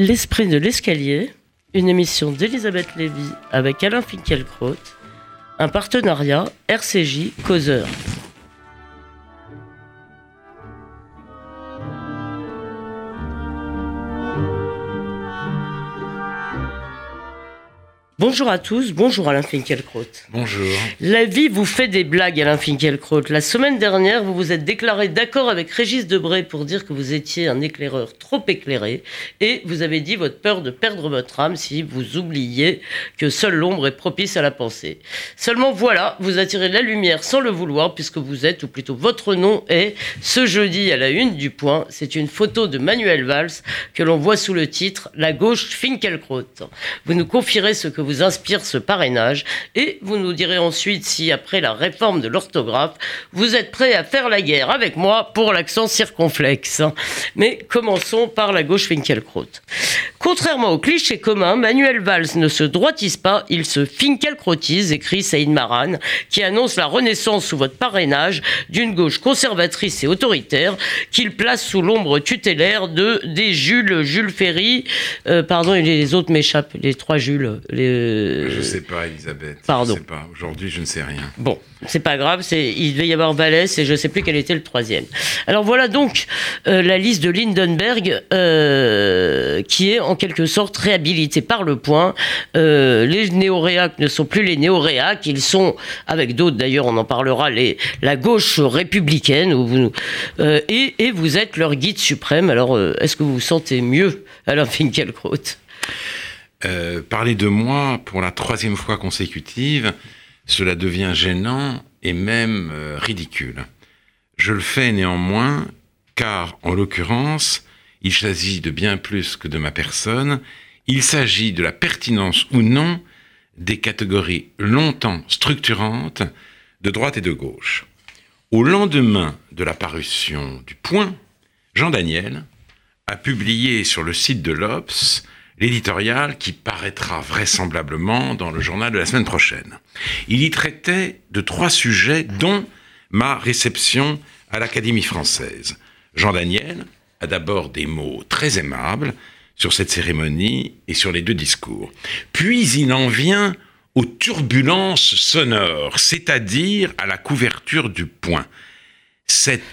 L'esprit de l'escalier, une émission d'Elisabeth Lévy avec Alain Finkielkraut, un partenariat RCJ Causeur. Bonjour à tous, bonjour Alain Finkielkraut. Bonjour. La vie vous fait des blagues, Alain Finkielkraut. La semaine dernière, vous vous êtes déclaré d'accord avec Régis Debray pour dire que vous étiez un éclaireur trop éclairé et vous avez dit votre peur de perdre votre âme si vous oubliez que seule l'ombre est propice à la pensée. Seulement voilà, vous attirez la lumière sans le vouloir puisque vous êtes, ou plutôt votre nom est, ce jeudi à la une du point, c'est une photo de Manuel Valls que l'on voit sous le titre La gauche Finkielkraut. Vous nous confierez ce que vous inspire ce parrainage et vous nous direz ensuite si après la réforme de l'orthographe, vous êtes prêt à faire la guerre avec moi pour l'accent circonflexe. Mais commençons par la gauche Finkelkraut. Contrairement au cliché commun, Manuel Valls ne se droitise pas, il se finkelkrautise, écrit Saïd Maran, qui annonce la renaissance sous votre parrainage d'une gauche conservatrice et autoritaire qu'il place sous l'ombre tutélaire de des Jules, Jules Ferry, euh, pardon, et les autres m'échappent, les trois Jules, les je Je sais pas, Elisabeth. Pardon. Je sais pas. Aujourd'hui, je ne sais rien. Bon, c'est pas grave. C'est il devait y avoir Vallès et je ne sais plus quel était le troisième. Alors voilà donc euh, la liste de Lindenberg euh, qui est en quelque sorte réhabilitée par le point. Euh, les néoréacs ne sont plus les néoréacs. Ils sont avec d'autres d'ailleurs. On en parlera. La gauche républicaine vous, et, vous êtes leur guide suprême. Alors est-ce que vous vous sentez mieux, Alain Finkielkraut? Euh, parler de moi pour la troisième fois consécutive, cela devient gênant et même euh, ridicule. Je le fais néanmoins car, en l'occurrence, il s'agit de bien plus que de ma personne, il s'agit de la pertinence ou non des catégories longtemps structurantes de droite et de gauche. Au lendemain de la parution du Point, Jean Daniel a publié sur le site de l'Obs l'éditorial qui paraîtra vraisemblablement dans le journal de la semaine prochaine. Il y traitait de trois sujets dont ma réception à l'Académie française. Jean Daniel a d'abord des mots très aimables sur cette cérémonie et sur les deux discours. Puis il en vient aux turbulences sonores, c'est-à-dire à la couverture du point. Cette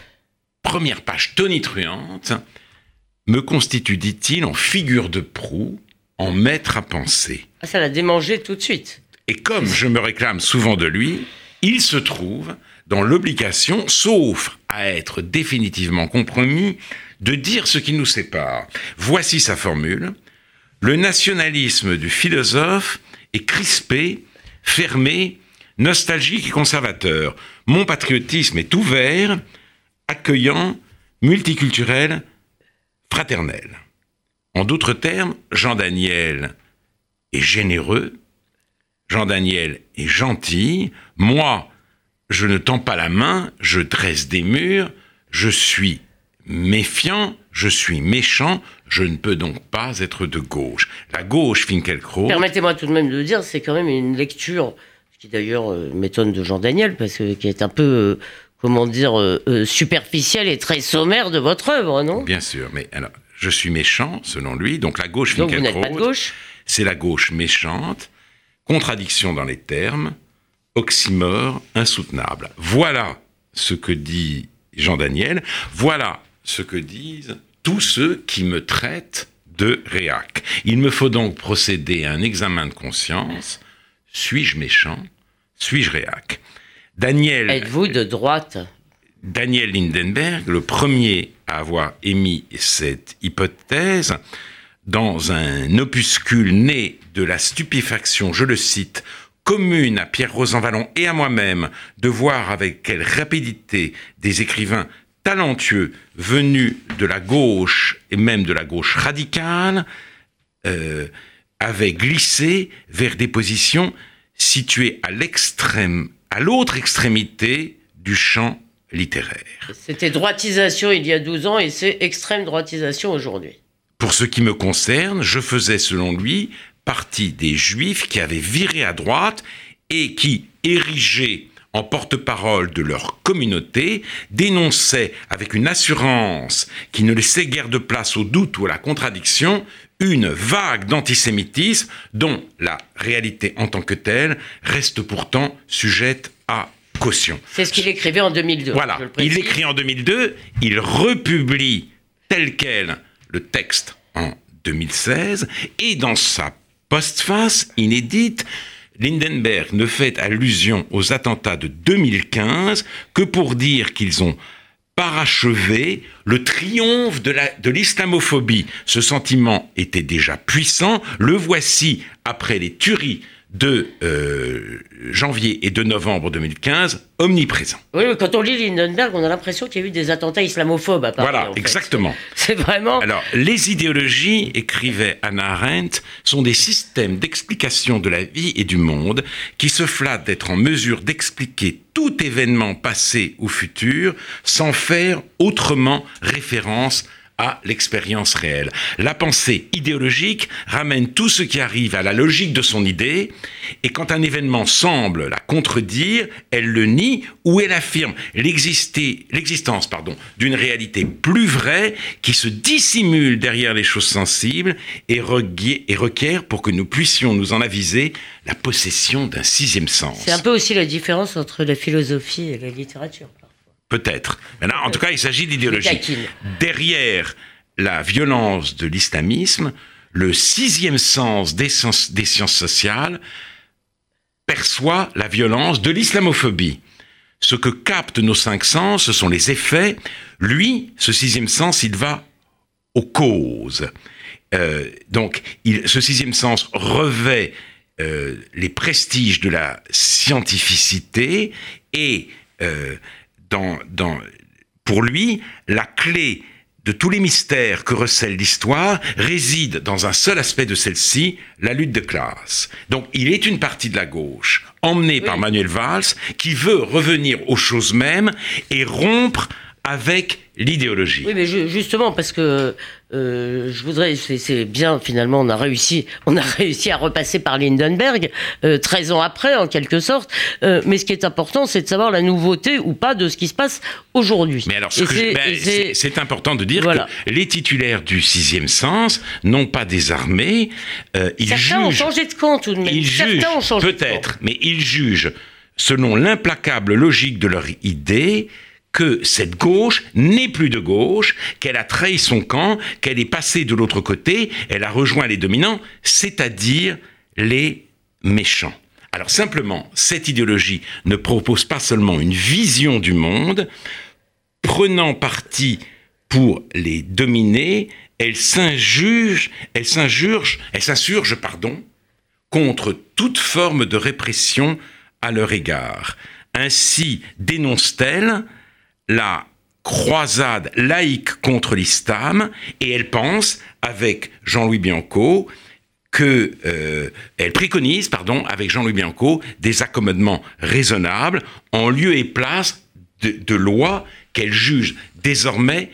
première page tonitruante me constitue, dit-il, en figure de proue, en maître à penser. Ah, ça l'a démangé tout de suite. Et comme je me réclame souvent de lui, il se trouve dans l'obligation, sauf à être définitivement compromis, de dire ce qui nous sépare. Voici sa formule. Le nationalisme du philosophe est crispé, fermé, nostalgique et conservateur. Mon patriotisme est ouvert, accueillant, multiculturel, fraternel. En d'autres termes, Jean Daniel est généreux, Jean Daniel est gentil, moi, je ne tends pas la main, je dresse des murs, je suis méfiant, je suis méchant, je ne peux donc pas être de gauche. La gauche, Finkelkraut... Permettez-moi tout de même de le dire, c'est quand même une lecture, qui d'ailleurs euh, m'étonne de Jean Daniel, parce que qui est un peu... Euh, comment dire, euh, euh, superficielle et très sommaire de votre œuvre, non? Bien sûr, mais alors, je suis méchant, selon lui, donc la gauche Donc vous n'êtes pas de gauche? C'est la gauche méchante, contradiction dans les termes, oxymore insoutenable. Voilà ce que dit Jean Daniel, voilà ce que disent tous ceux qui me traitent de réac. Il me faut donc procéder à un examen de conscience. Suis-je méchant? Suis-je réac? Daniel. Êtes-vous de droite? Daniel Lindenberg, le premier à avoir émis cette hypothèse, dans un opuscule né de la stupéfaction, je le cite, commune à Pierre Rosanvallon et à moi-même de voir avec quelle rapidité des écrivains talentueux venus de la gauche et même de la gauche radicale euh, avaient glissé vers des positions situées à l'extrême à l'autre extrémité du champ littéraire. C'était droitisation il y a 12 ans et c'est extrême droitisation aujourd'hui. Pour ce qui me concerne, je faisais selon lui partie des juifs qui avaient viré à droite et qui, érigés en porte-parole de leur communauté, dénonçaient avec une assurance qui ne laissait guère de place au doute ou à la contradiction une vague d'antisémitisme dont la réalité en tant que telle reste pourtant sujette à caution. C'est ce qu'il écrivait en 2002. Voilà, il écrit en 2002, il republie tel quel le texte en 2016, et dans sa postface inédite, Lindenberg ne fait allusion aux attentats de 2015 que pour dire qu'ils ont parachevé le triomphe de l'islamophobie. Ce sentiment était déjà puissant, le voici après les tueries de euh, janvier et de novembre 2015 omniprésent. Oui, quand on lit Lindenberg, on a l'impression qu'il y a eu des attentats islamophobes à Paris. Voilà, exactement. C'est vraiment. Alors, les idéologies, écrivait Anna Arendt, sont des systèmes d'explication de la vie et du monde qui se flattent d'être en mesure d'expliquer tout événement passé ou futur sans faire autrement référence à l'expérience réelle. La pensée idéologique ramène tout ce qui arrive à la logique de son idée, et quand un événement semble la contredire, elle le nie ou elle affirme l'existence d'une réalité plus vraie qui se dissimule derrière les choses sensibles et, et requiert, pour que nous puissions nous en aviser, la possession d'un sixième sens. C'est un peu aussi la différence entre la philosophie et la littérature. Peut-être. Mais en tout cas, il s'agit d'idéologie. Derrière la violence de l'islamisme, le sixième sens des, des sciences sociales perçoit la violence de l'islamophobie. Ce que captent nos cinq sens, ce sont les effets. Lui, ce sixième sens, il va aux causes. Euh, donc, il, ce sixième sens revêt euh, les prestiges de la scientificité et euh, dans, pour lui, la clé de tous les mystères que recèle l'histoire réside dans un seul aspect de celle-ci, la lutte de classe. Donc il est une partie de la gauche, emmenée par Manuel Valls, qui veut revenir aux choses mêmes et rompre avec l'idéologie. Oui, mais justement, parce que euh, je voudrais, c'est bien finalement, on a réussi, on a réussi à repasser par Lindenberg, euh, 13 ans après en quelque sorte. Euh, mais ce qui est important, c'est de savoir la nouveauté ou pas de ce qui se passe aujourd'hui. Mais alors, ben, c'est important de dire que les titulaires du sixième sens n'ont pas désarmé. Euh, ils Certains jugent, ont changé de camp tout de même. Ils jugent, peut-être, mais ils jugent selon l'implacable logique de leur idée que cette gauche n'est plus de gauche, qu'elle a trahi son camp, qu'elle est passée de l'autre côté, elle a rejoint les dominants, c'est-à-dire les méchants. Alors simplement, cette idéologie ne propose pas seulement une vision du monde, prenant parti pour les dominer, elle s'injure, elle s'injurge, elle s'insurge, pardon, contre toute forme de répression à leur égard. Ainsi dénonce-t-elle la croisade laïque contre l'islam et elle pense, avec Jean-Louis Bianco, que euh, elle préconise, pardon, avec Jean-Louis Bianco, des accommodements raisonnables en lieu et place de, lois qu'elle juge désormais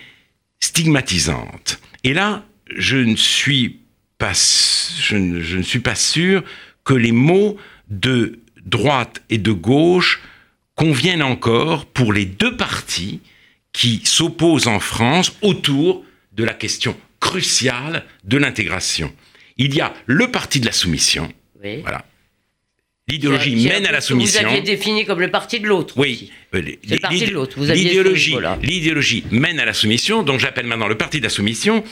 stigmatisantes. Et là, je ne suis pas, je ne suis pas sûr que les mots de droite et de gauche conviennent encore pour les deux partis qui s'opposent en France autour de la question cruciale de l'intégration. Il y a le parti de la soumission. Voilà. L'idéologie mène à la soumission. Vous aviez défini comme le parti de l'autre. Oui. Euh, le parti de l'autre. L'idéologie, l'idéologie mène à la soumission, donc j'appelle maintenant le parti de la soumission,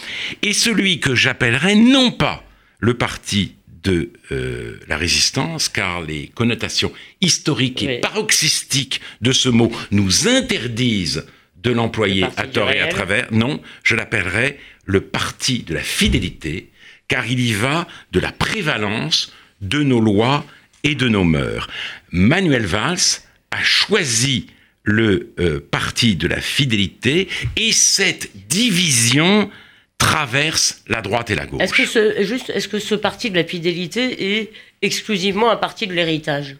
et celui que j'appellerai non pas le parti de euh, la résistance, car les connotations historiques et paroxystiques de ce mot nous interdisent de l'employer à tort et à travers. Non, je l'appellerai le parti de la fidélité, car il y va de la prévalence de nos lois et de nos mœurs. Manuel Valls a choisi le euh, parti de la fidélité et cette division traverse la droite et la gauche. Est-ce que ce, juste, est-ce que ce parti de la fidélité est exclusivement un parti de l'héritage?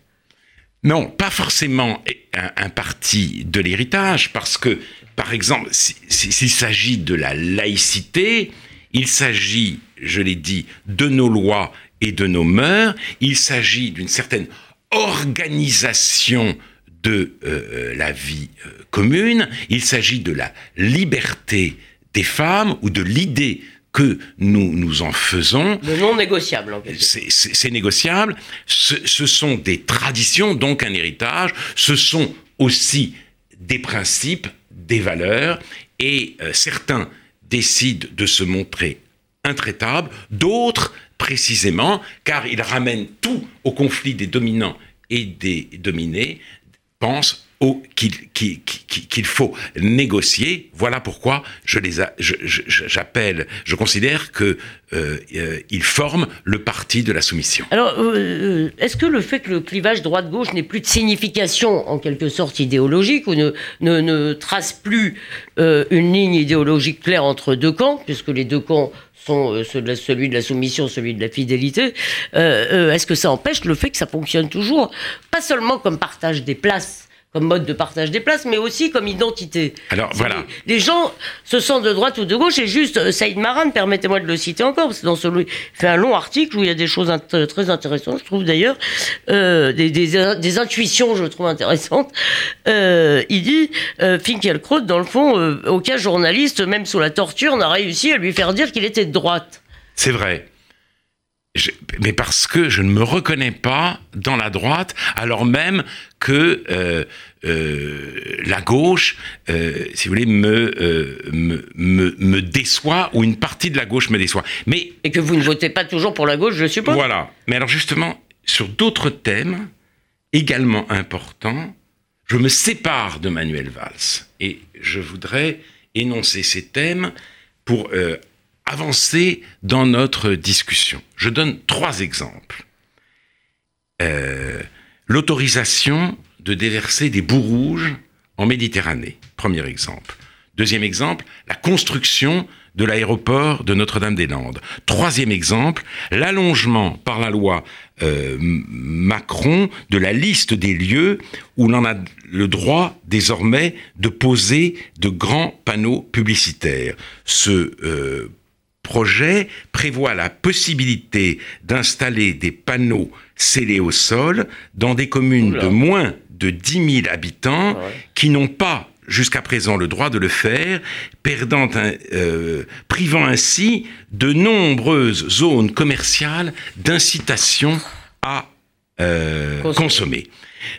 Non, pas forcément un, parti de l'héritage, parce que, par exemple, s'il s'agit de la laïcité, il s'agit, je l'ai dit, de nos lois et de nos mœurs, il s'agit d'une certaine organisation de euh, la vie euh, commune, il s'agit de la liberté des femmes ou de l'idée que nous nous en faisons. Le non négociable, en quelque C'est- négociable. Ce, ce sont des traditions, donc un héritage. Ce sont aussi des principes, des valeurs. Et euh, certains décident de se montrer intraitables, d'autres précisément, car ils ramènent tout au conflit des dominants et des dominés, pensent qu'il faut négocier. Voilà pourquoi je les a- je- j'appelle, je considère que euh, euh, forment le parti de la soumission. Alors, euh, est-ce que le fait que le clivage droite-gauche n'ait plus de signification, en quelque sorte, idéologique, ou ne, ne, trace plus une ligne idéologique claire entre deux camps, puisque les deux camps sont celui de la soumission, celui de la fidélité, est-ce que ça empêche le fait que ça fonctionne toujours, pas seulement comme partage des places comme mode de partage des places, mais aussi comme identité. Alors, voilà. Les, les gens se sentent de droite ou de gauche, et juste euh, Saïd Maran, permettez-moi de le citer encore, parce que dans celui, il fait un long article où il y a des choses int- très intéressantes, je trouve d'ailleurs, euh, des, des- des intuitions, je trouve intéressantes. Euh, il dit, euh, Finkielkraut, dans le fond, euh, aucun journaliste, même sous la torture, n'a réussi à lui faire dire qu'il était de droite. C'est vrai. Je- mais parce que je ne me reconnais pas dans la droite, alors même que euh, euh, la gauche, euh, si vous voulez, me, me, me, me déçoit, ou une partie de la gauche me déçoit. Mais Et que vous ne votez pas toujours pour la gauche, je suppose? voilà. Mais alors justement, sur d'autres thèmes également importants, je me sépare de Manuel Valls. Et je voudrais énoncer ces thèmes pour euh, avancer dans notre discussion. Je donne trois exemples. Euh, L'autorisation de déverser des boues rouges en Méditerranée, premier exemple. Deuxième exemple, la construction de l'aéroport de Notre-Dame-des-Landes. Troisième exemple, l'allongement par la loi euh, Macron de la liste des lieux où l'on a le droit désormais de poser de grands panneaux publicitaires. Ce euh, projet prévoit la possibilité d'installer des panneaux scellés au sol dans des communes Oula. de moins de 10 000 habitants Ouais. qui n'ont pas jusqu'à présent le droit de le faire, perdant un- euh, privant ainsi de nombreuses zones commerciales d'incitation à euh, Consommer. consommer.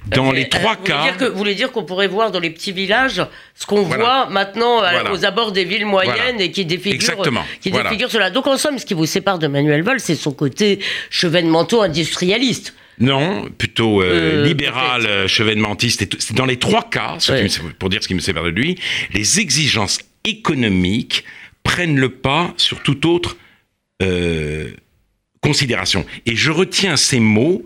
Dans Euh, les euh, trois vous cas, Voulez dire que, vous voulez dire qu'on pourrait voir dans les petits villages ce qu'on Voilà. voit maintenant Voilà. aux abords des villes moyennes Voilà. et qui défigure, Exactement. qui défigure cela. Donc en somme, ce qui vous sépare de Manuel Valls, c'est son côté chevènementaux industrialiste. Non, plutôt euh, Euh, libéral, euh, chevènementiste. et tout. C'est dans les trois cas, ce Ouais. qui me- pour dire ce qui me sépare de lui, les exigences économiques prennent le pas sur toute autre euh, considération. Et je retiens ces mots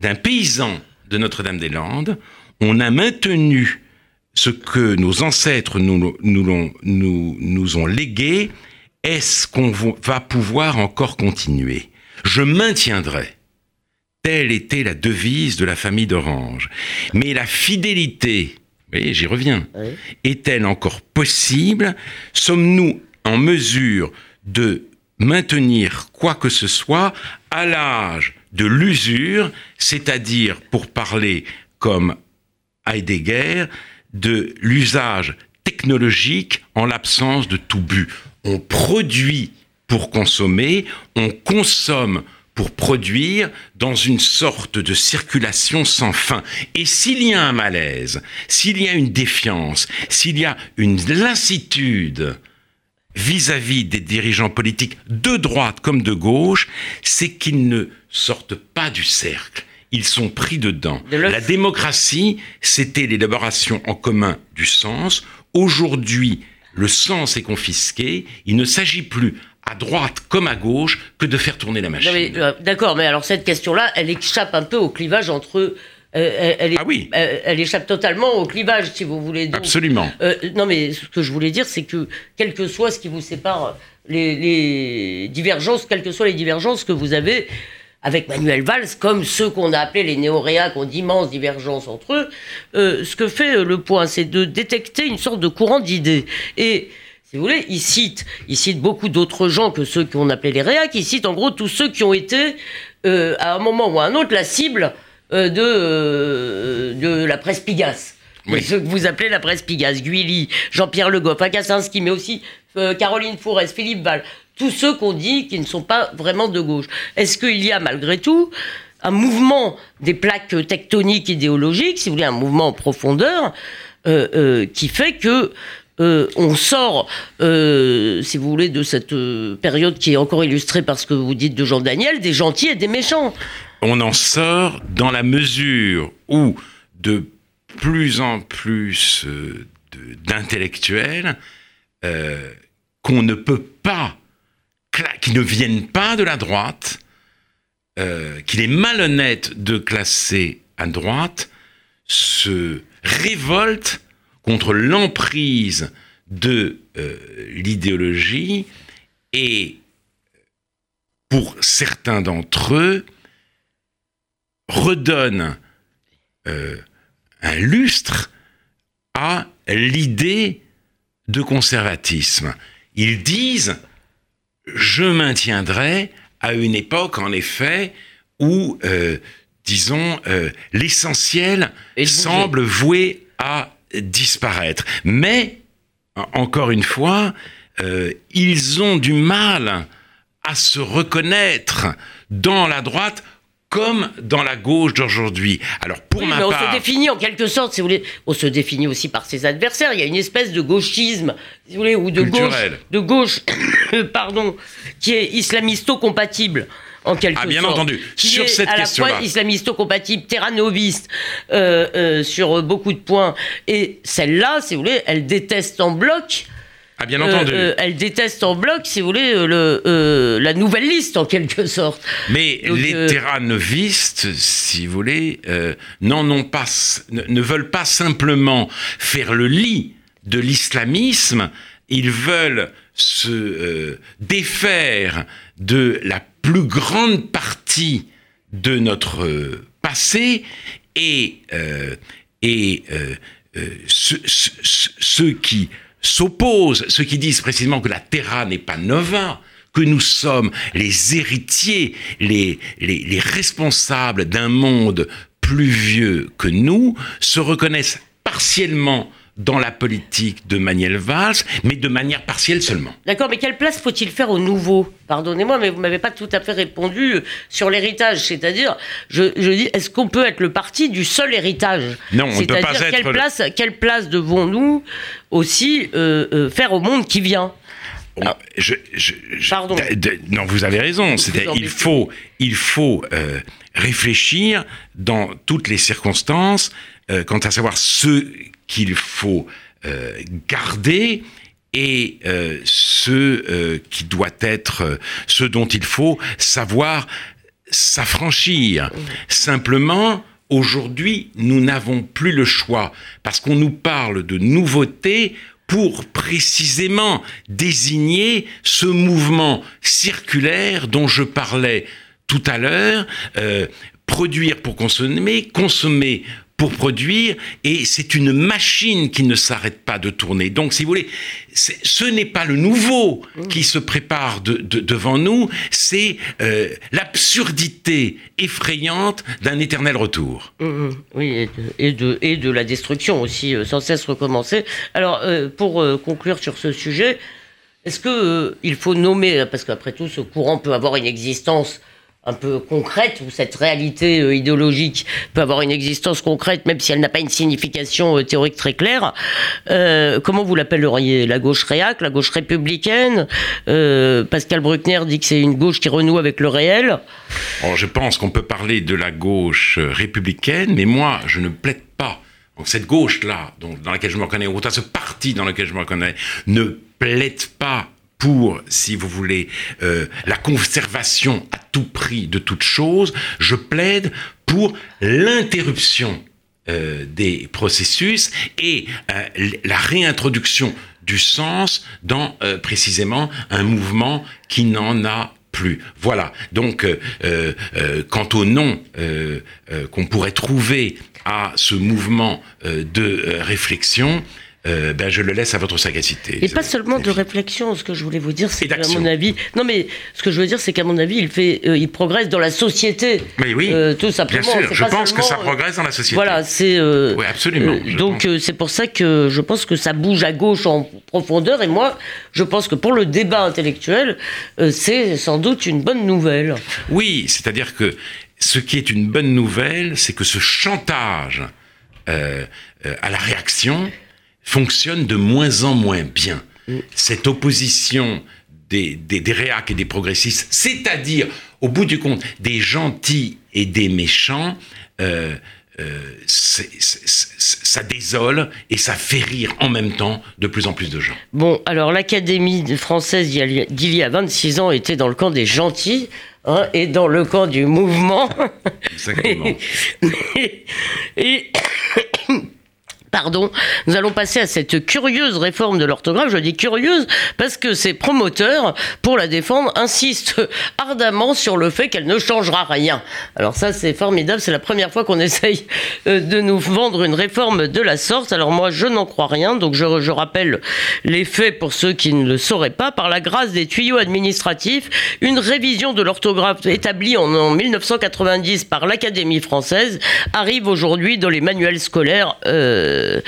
d'un paysan de Notre-Dame-des-Landes. On a maintenu ce que nos ancêtres nous, nous, l'ont- nous, nous ont légué. Est-ce qu'on va pouvoir encore continuer? Je maintiendrai. Telle était la devise de la famille d'Orange. Mais la fidélité, vous voyez, j'y reviens, Oui. est-elle encore possible? Sommes-nous en mesure de maintenir quoi que ce soit à l'âge de l'usure, c'est-à-dire, pour parler comme Heidegger, de l'usage technologique en l'absence de tout but On produit pour consommer, on consomme pour produire dans une sorte de circulation sans fin. Et s'il y a un malaise, s'il y a une défiance, s'il y a une lassitude vis-à-vis des dirigeants politiques de droite comme de gauche, c'est qu'ils ne sortent pas du cercle. Ils sont pris dedans. De. La démocratie, c'était l'élaboration en commun du sens. Aujourd'hui, le sens est confisqué. Il ne s'agit plus à droite comme à gauche que de faire tourner la machine. Euh, D'accord, mais alors cette question-là, elle échappe un peu au clivage entre. euh, elle, elle Ah oui. elle, elle échappe totalement au clivage, si vous voulez. Donc, Absolument. Euh, non, mais ce que je voulais dire, c'est que quel que soit ce qui vous sépare, les, les divergences, quelles que soient les divergences que vous avez avec Manuel Valls, comme ceux qu'on a appelés les néoréats, qui ont d'immenses divergences entre eux, euh, ce que fait euh, le point, c'est de détecter une sorte de courant d'idées. Et si vous voulez, il cite, il cite beaucoup d'autres gens que ceux qu'on appelait les réacs, il cite en gros tous ceux qui ont été, euh, à un moment ou à un autre, la cible euh, de, euh, de la presse Pigasse. Oui. Ce que vous appelez la presse Pigasse, Guilly, Jean-Pierre Le Goff, Akasinski, mais aussi Caroline Fourès, Philippe Val. Tous ceux qu'on dit qui ne sont pas vraiment de gauche. Est-ce qu'il y a malgré tout un mouvement des plaques tectoniques idéologiques, si vous voulez, un mouvement en profondeur, euh, euh, qui fait que euh, on sort, si vous voulez, de cette période qui est encore illustrée par ce que vous dites de Jean Daniel, des gentils et des méchants? On en sort dans la mesure où de plus en plus d'intellectuels qu'on ne peut pas, qui ne viennent pas de la droite, euh, qu'il est malhonnête de classer à droite, se révolte contre l'emprise de euh, l'idéologie et, pour certains d'entre eux, redonne euh, un lustre à l'idée de conservatisme. Ils disent, je maintiendrai à une époque, en effet, où, euh, disons, euh, l'essentiel semble voué à disparaître. Mais, encore une fois, euh, ils ont du mal à se reconnaître dans la droite comme dans la gauche d'aujourd'hui. Alors pour ma mais on se définit en quelque sorte, si vous voulez, on se définit aussi par ses adversaires. Il y a une espèce de gauchisme, si vous voulez, ou de gauche, de gauche, pardon, qui est islamisto-compatible en quelque ah, bien entendu. sur est cette à la fois islamisto-compatible, terranoviste euh, euh, sur beaucoup de points. Et celle-là, si vous voulez, elle déteste en bloc. Ah, bien entendu. Euh, elle déteste en bloc, si vous voulez, le, la nouvelle liste, en quelque sorte. Mais les terranovistes, si vous voulez, non, pas, ne, ne veulent pas simplement faire le lit de l'islamisme, ils veulent se défaire de la plus grande partie de notre euh, passé et, euh, et euh, ceux qui s'opposent, ceux qui disent précisément que la Terra n'est pas nova, que nous sommes les héritiers, les, les, les responsables d'un monde plus vieux que nous, se reconnaissent partiellement dans la politique de Manuel Valls, mais de manière partielle seulement. D'accord, mais quelle place faut-il faire au nouveau? Pardonnez-moi, mais vous m'avez pas tout à fait répondu sur l'héritage. C'est-à-dire, je, dis, est-ce qu'on peut être le parti du seul héritage? Non, on ne peut pas être. Quelle place, quelle place devons-nous aussi euh, euh, faire au monde qui vient? Ah, je, Pardon. non, vous avez raison. il faut, il faut euh, réfléchir dans toutes les circonstances quant à savoir ce qu'il faut euh, garder et euh, ce euh, qui doit être, ce dont il faut savoir s'affranchir. Simplement, aujourd'hui, nous n'avons plus le choix parce qu'on nous parle de nouveautés pour précisément désigner ce mouvement circulaire dont je parlais tout à l'heure, produire pour consommer, consommer pour produire, et c'est une machine qui ne s'arrête pas de tourner. Donc, si vous voulez, ce n'est pas le nouveau qui se prépare de, devant nous, c'est euh, l'absurdité effrayante d'un éternel retour. Mmh, mmh. oui, et de, et de, la destruction aussi, euh, sans cesse recommencer. Alors, euh, pour conclure sur ce sujet, est-ce qu'il faut nommer, parce qu'après tout, ce courant peut avoir une existence un peu concrète, où cette réalité euh, idéologique peut avoir une existence concrète, même si elle n'a pas une signification euh, théorique très claire. Euh, comment vous l'appelleriez La gauche réac, la gauche républicaine? Pascal Bruckner dit que c'est une gauche qui renoue avec le réel. je pense qu'on peut parler de la gauche républicaine, mais moi, je ne plaide pas. Donc cette gauche-là, dans laquelle je me reconnais, ou ce parti dans lequel je me reconnais, ne plaide pas pour, si vous voulez, euh, la conservation à tout prix de toute chose, je plaide pour l'interruption euh, des processus et euh, la réintroduction du sens dans précisément un mouvement qui n'en a plus. Voilà. Donc, quant au nom qu'on pourrait trouver à ce mouvement de réflexion, euh, ben, je le laisse à votre sagacité. Et pas seulement de réflexion, ce que je voulais vous dire, c'est qu'à mon avis, non mais ce que je veux dire, c'est qu'à mon avis, il fait, euh, il progresse dans la société. Mais oui, euh, tout simplement. Bien sûr, je pense que ça progresse dans la société. Voilà, c'est. oui, absolument. donc c'est pour ça que je pense que ça bouge à gauche en profondeur, et moi, je pense que pour le débat intellectuel, c'est sans doute une bonne nouvelle. Oui, c'est-à-dire que ce qui est une bonne nouvelle, c'est que ce chantage à la réaction fonctionne de moins en moins bien. Mm. Cette opposition des, des, réacs et des progressistes, c'est-à-dire, au bout du compte, des gentils et des méchants, euh, euh, ça désole et ça fait rire en même temps de plus en plus de gens. Bon, alors l'Académie française d'il y a 26 ans était dans le camp des gentils. Hein, et dans le camp du mouvement. Exactement. et Pardon, nous allons passer à cette curieuse réforme de l'orthographe. Je dis curieuse parce que ses promoteurs, pour la défendre, insistent ardemment sur le fait qu'elle ne changera rien. Alors ça, c'est formidable. C'est la première fois qu'on essaye euh, de nous vendre une réforme de la sorte. Alors moi, je n'en crois rien. Donc je, rappelle les faits pour ceux qui ne le sauraient pas. Par la grâce des tuyaux administratifs, une révision de l'orthographe établie en, en, 1990 par l'Académie française arrive aujourd'hui dans les manuels scolaires. Euh, euh,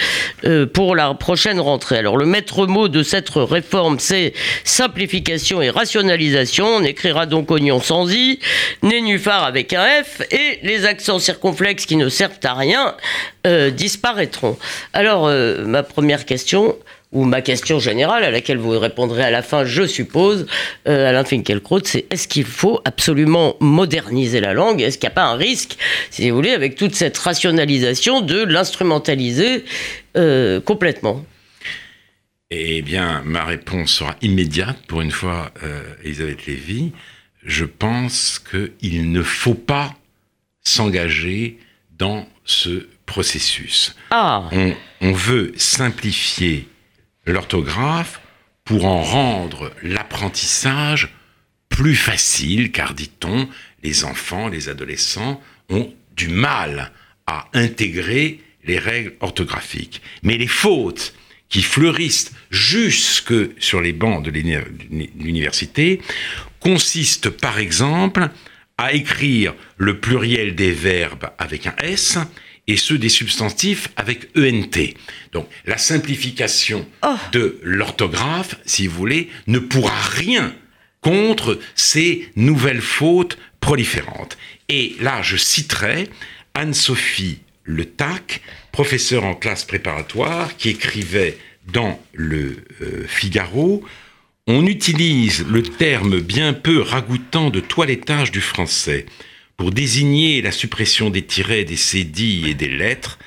euh, pour la prochaine rentrée. Alors le maître mot de cette réforme, c'est simplification et rationalisation. On écrira donc oignon sans i, nénuphar avec un F, et les accents circonflexes qui ne servent à rien euh, disparaîtront. Alors ma première question, ou ma question générale à laquelle vous répondrez à la fin, je suppose, euh, Alain Finkielkraut, c'est est-ce qu'il faut absolument moderniser la langue? Est-ce qu'il n'y a pas un risque, si vous voulez, avec toute cette rationalisation, de l'instrumentaliser euh, complètement? Eh bien, ma réponse sera immédiate pour une fois, euh, Elisabeth Lévy. Je pense qu'il ne faut pas s'engager dans ce processus. Ah. On, on veut simplifier l'orthographe pour en rendre l'apprentissage plus facile, car dit-on, les enfants, les adolescents ont du mal à intégrer les règles orthographiques. Mais les fautes qui fleurissent jusque sur les bancs de l'université consistent par exemple à écrire le pluriel des verbes avec un S et ceux des substantifs avec ENT. Donc la simplification oh. de l'orthographe, si vous voulez, ne pourra rien contre ces nouvelles fautes proliférantes. Et là, je citerai Anne-Sophie Le Tac, professeure en classe préparatoire, qui écrivait dans le euh, Figaro On utilise le terme bien peu ragoûtant de toilettage du français pour désigner la suppression des tirets, des cédilles et des lettres,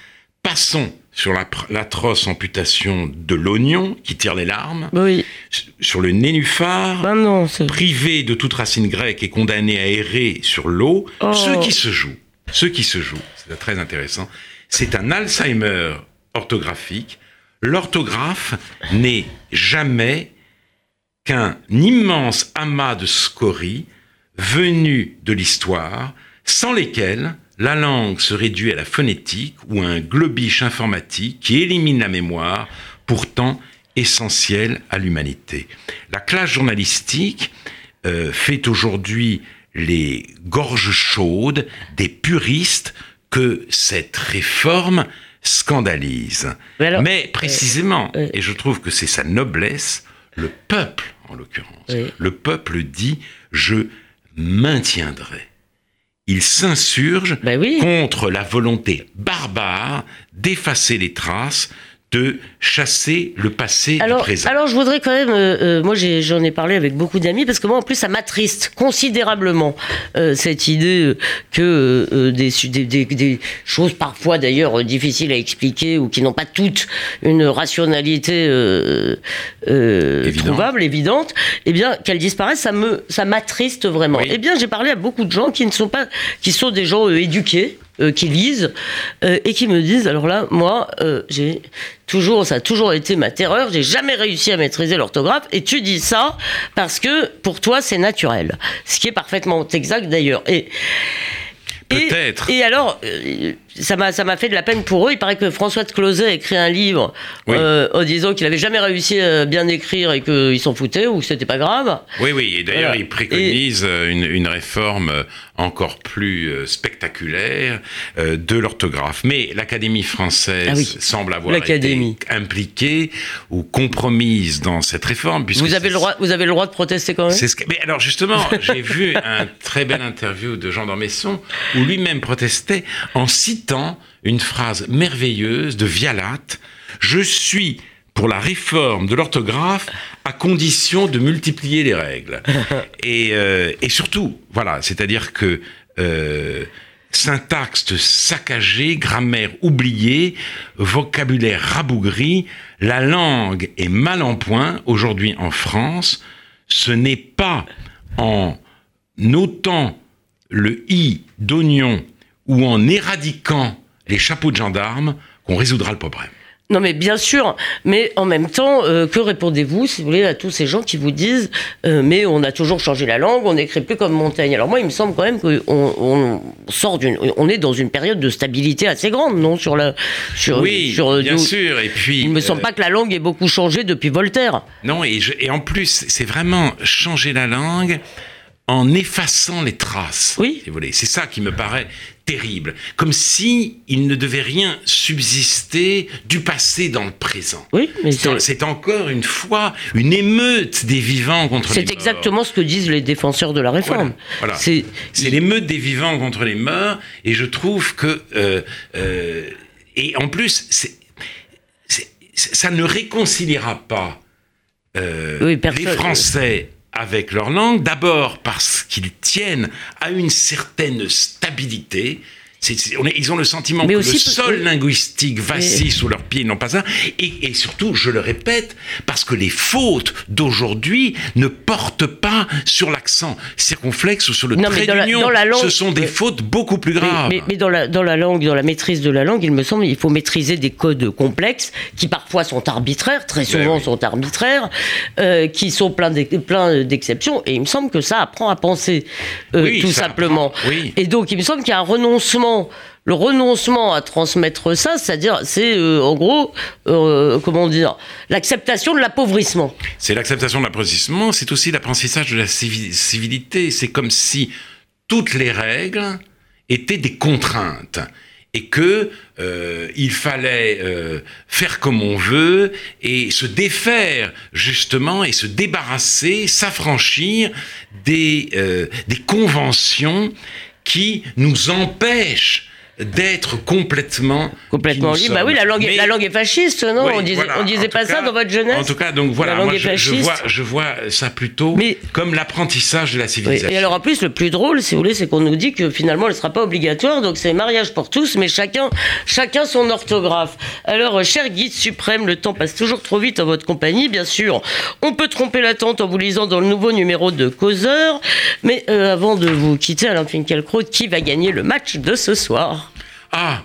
passons sur l'atroce amputation de l'oignon qui tire les larmes, oui. sur le nénuphar, ben privé de toute racine grecque et condamné à errer sur l'eau, oh. ce qui se joue, ce qui se joue, c'est très intéressant, c'est un Alzheimer orthographique. L'orthographe n'est jamais qu'un immense amas de scories venus de l'histoire, sans lesquels la langue se réduit à la phonétique ou à un globiche informatique qui élimine la mémoire, pourtant essentielle à l'humanité. La classe journalistique euh, fait aujourd'hui les gorges chaudes des puristes que cette réforme scandalise. Mais, précisément, et je trouve que c'est sa noblesse, le peuple, en l'occurrence, le peuple dit je maintiendrait. Il s'insurge ben contre la volonté barbare d'effacer les traces de chasser le passé alors, du présent. Alors je voudrais quand même, euh, euh, moi j'en ai, parlé avec beaucoup d'amis parce que moi en plus ça m'attriste considérablement euh, cette idée que des, des, choses parfois d'ailleurs difficiles à expliquer ou qui n'ont pas toutes une rationalité trouvable, évidente, eh bien qu'elles disparaissent, ça me ça m'attriste vraiment. Eh bien j'ai parlé à beaucoup de gens qui ne sont pas, qui sont des gens éduqués euh, qui lisent euh, et qui me disent alors là, moi, euh, j'ai toujours, ça a toujours été ma terreur. J'ai jamais réussi à maîtriser l'orthographe. Et tu dis ça parce que pour toi, c'est naturel, ce qui est parfaitement exact d'ailleurs. Et Peut-être. Et, alors, ça m'a ça m'a fait de la peine pour eux. Il paraît que François de Closet a écrit un livre euh, en disant qu'il avait jamais réussi à bien écrire et qu'il s'en foutait ou que c'était pas grave. Oui, oui. Et d'ailleurs, il préconise une, une, réforme encore plus spectaculaire de l'orthographe. Mais l'Académie française ah semble avoir été impliquée ou compromise dans cette réforme. Vous avez le droit, vous avez le droit de protester quand même? Ce Mais alors justement, j'ai vu un très bel interview de Jean d'Ormesson où lui-même protestait en citant une phrase merveilleuse de Vialat. Je suis pour la réforme de l'orthographe à condition de multiplier les règles. Et, euh, et surtout, voilà, c'est-à-dire que euh, syntaxe saccagée, grammaire oubliée, vocabulaire rabougri, la langue est mal en point aujourd'hui en France. Ce n'est pas en notant le i d'oignon ou en éradiquant les chapeaux de gendarmes qu'on résoudra le problème. Non, mais bien sûr. Mais en même temps, euh, que répondez-vous, si vous voulez, à tous ces gens qui vous disent euh, Mais on a toujours changé la langue, on n'écrit plus comme Montaigne. Alors moi, il me semble quand même qu'on on sort d'une, on est dans une période de stabilité assez grande, non Sur la, sur, oui, sur, bien sûr. Et puis, il me semble euh, pas que la langue ait beaucoup changé depuis Voltaire. Non, et, et en plus, c'est vraiment changer la langue en effaçant les traces. Oui. C'est ça qui me paraît terrible. Comme si il ne devait rien subsister du passé dans le présent. Oui, mais c'est encore une fois une émeute des vivants contre les morts. C'est exactement ce que disent les défenseurs de la réforme. Voilà. C'est l'émeute des vivants contre les morts, et je trouve que euh, euh, et en plus, ça ne réconciliera pas euh, les Français avec leur langue, d'abord parce qu'ils tiennent à une certaine stabilité, ils ont le sentiment que le sol linguistique vacille sous leurs pieds, non pas ça. Et, surtout, je le répète, parce que les fautes d'aujourd'hui ne portent pas sur l'accent circonflexe ou sur le trait d'union. Ce sont des fautes beaucoup plus graves. Mais, dans, la, dans la langue, dans la maîtrise de la langue, il me semble qu'il faut maîtriser des codes complexes qui parfois sont arbitraires, très ben souvent sont arbitraires, euh, qui sont pleins d'exceptions. Et il me semble que ça apprend à penser, euh, tout simplement. Et donc, il me semble qu'il y a un renoncement le renoncement à transmettre ça, c'est-à-dire, c'est euh, en gros, euh, comment dire, l'acceptation de l'appauvrissement. C'est l'acceptation de l'appauvrissement, c'est aussi l'apprentissage de la civilité. C'est comme si toutes les règles étaient des contraintes et que euh, il fallait faire comme on veut et se défaire justement et se débarrasser, s'affranchir des, des conventions qui nous empêche d'être complètement complètement libre. Bah oui, la langue, est, la langue est fasciste, non On disait, on disait pas ça dans votre jeunesse. En tout cas, donc voilà, moi, je, vois, je vois ça plutôt comme l'apprentissage de la civilisation. Et alors en plus, le plus drôle, si vous voulez, c'est qu'on nous dit que finalement, elle sera pas obligatoire, donc c'est mariage pour tous, mais chacun, chacun son orthographe. Alors, euh, cher guide suprême, le temps passe toujours trop vite en votre compagnie, bien sûr. On peut tromper l'attente en vous lisant dans le nouveau numéro de Causeur, mais euh, avant de vous quitter, Alain Finkielkraut, qui va gagner le match de ce soir? Ah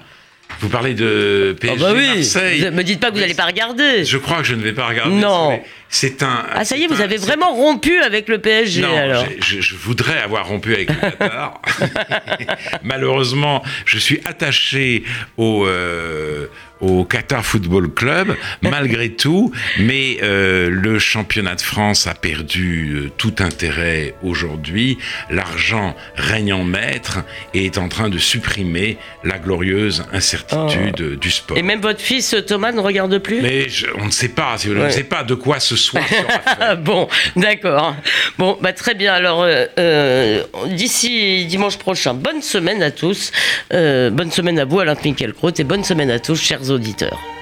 vous parlez de PSG oh bah oui. Marseille. Ne me dites pas que vous n'allez pas regarder. Je crois que je ne vais pas regarder. Non. C'est un. Ah ça y est, vous avez vraiment rompu avec le PSG non, alors. Je, je, voudrais avoir rompu avec le Qatar. Malheureusement, je suis attaché au. Euh, au Qatar Football Club, malgré tout, mais euh, le championnat de France a perdu euh, tout intérêt aujourd'hui. L'argent règne en maître et est en train de supprimer la glorieuse incertitude oh. du sport. Et même votre fils Thomas ne regarde plus? Mais on ne sait pas, on ne sait pas de quoi ce soir sera fait. bon, d'accord. Bon, bah, très bien. Alors, euh, d'ici dimanche prochain, bonne semaine à tous. bonne semaine à vous, Alain Finkielkraut, et bonne semaine à tous, auditeurs.